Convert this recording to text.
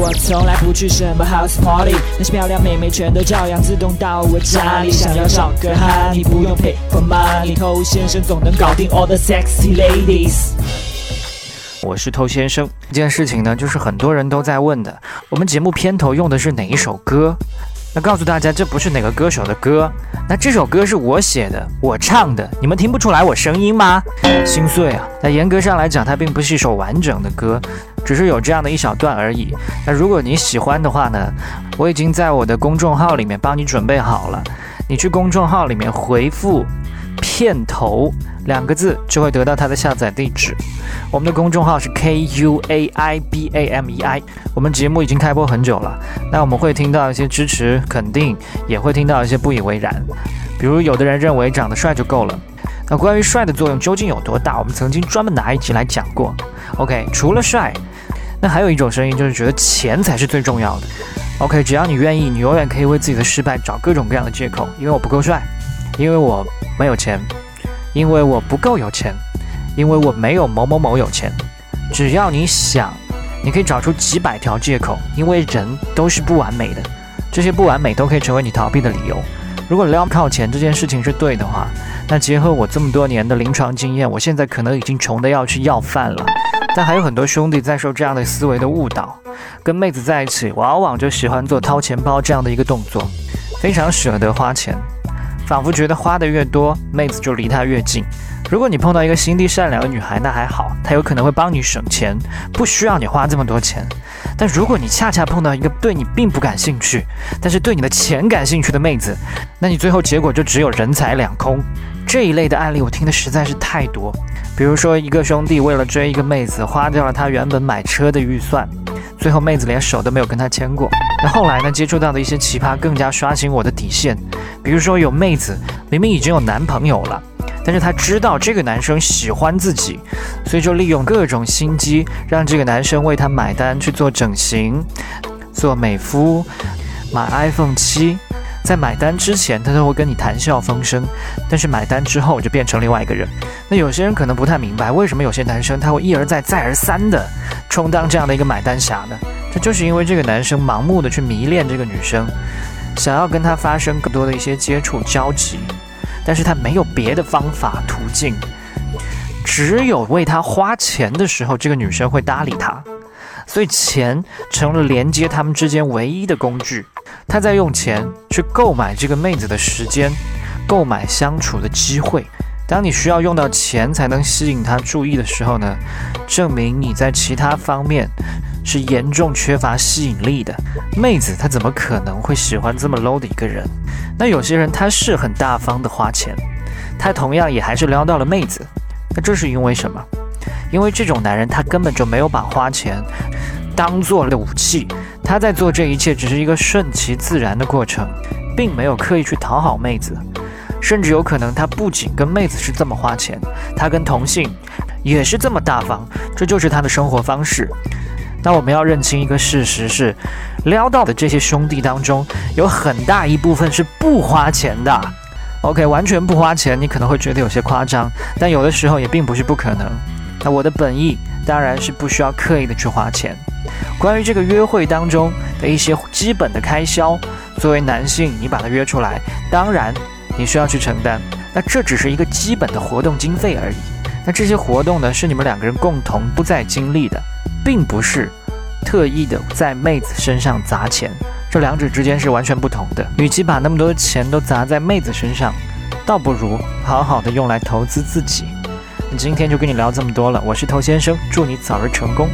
我从来不去什么 house party，那些漂亮妹妹全都照样自动到我家里。想要找个哈，你不用 pay for money，偷先生总能搞定 all the sexy ladies。我是偷先生。这件事情呢，就是很多人都在问的。我们节目片头用的是哪一首歌？那告诉大家，这不是哪个歌手的歌。那这首歌是我写的，我唱的。你们听不出来我声音吗？心碎啊！那严格上来讲，它并不是一首完整的歌，只是有这样的一小段而已。那如果你喜欢的话呢，我已经在我的公众号里面帮你准备好了。你去公众号里面回复“片头”两个字，就会得到它的下载地址。我们的公众号是 K U A I B A M E I。我们节目已经开播很久了，那我们会听到一些支持、肯定，也会听到一些不以为然。比如有的人认为长得帅就够了。那关于帅的作用究竟有多大，我们曾经专门拿一集来讲过。OK，除了帅，那还有一种声音就是觉得钱才是最重要的。OK，只要你愿意，你永远可以为自己的失败找各种各样的借口，因为我不够帅，因为我没有钱，因为我不够有钱。因为我没有某某某有钱，只要你想，你可以找出几百条借口。因为人都是不完美的，这些不完美都可以成为你逃避的理由。如果撩靠钱这件事情是对的话，那结合我这么多年的临床经验，我现在可能已经穷得要去要饭了。但还有很多兄弟在受这样的思维的误导，跟妹子在一起，往往就喜欢做掏钱包这样的一个动作，非常舍得花钱，仿佛觉得花的越多，妹子就离他越近。如果你碰到一个心地善良的女孩，那还好，她有可能会帮你省钱，不需要你花这么多钱。但如果你恰恰碰到一个对你并不感兴趣，但是对你的钱感兴趣的妹子，那你最后结果就只有人财两空。这一类的案例我听的实在是太多。比如说，一个兄弟为了追一个妹子，花掉了他原本买车的预算，最后妹子连手都没有跟他牵过。那后来呢，接触到的一些奇葩更加刷新我的底线。比如说，有妹子明明已经有男朋友了。但是他知道这个男生喜欢自己，所以就利用各种心机，让这个男生为他买单去做整形、做美肤、买 iPhone 七。在买单之前，他都会跟你谈笑风生，但是买单之后就变成另外一个人。那有些人可能不太明白，为什么有些男生他会一而再、再而三的充当这样的一个买单侠呢？这就是因为这个男生盲目的去迷恋这个女生，想要跟她发生更多的一些接触交集。但是他没有别的方法途径，只有为他花钱的时候，这个女生会搭理他，所以钱成了连接他们之间唯一的工具。他在用钱去购买这个妹子的时间，购买相处的机会。当你需要用到钱才能吸引他注意的时候呢，证明你在其他方面是严重缺乏吸引力的。妹子她怎么可能会喜欢这么 low 的一个人？那有些人他是很大方的花钱，他同样也还是撩到了妹子。那这是因为什么？因为这种男人他根本就没有把花钱当做了武器，他在做这一切只是一个顺其自然的过程，并没有刻意去讨好妹子。甚至有可能，他不仅跟妹子是这么花钱，他跟同性也是这么大方，这就是他的生活方式。那我们要认清一个事实是，撩到的这些兄弟当中，有很大一部分是不花钱的。OK，完全不花钱，你可能会觉得有些夸张，但有的时候也并不是不可能。那我的本意当然是不需要刻意的去花钱。关于这个约会当中的一些基本的开销，作为男性，你把他约出来，当然。你需要去承担，那这只是一个基本的活动经费而已。那这些活动呢，是你们两个人共同不再经历的，并不是特意的在妹子身上砸钱。这两者之间是完全不同的。与其把那么多的钱都砸在妹子身上，倒不如好好的用来投资自己。今天就跟你聊这么多了，我是头先生，祝你早日成功。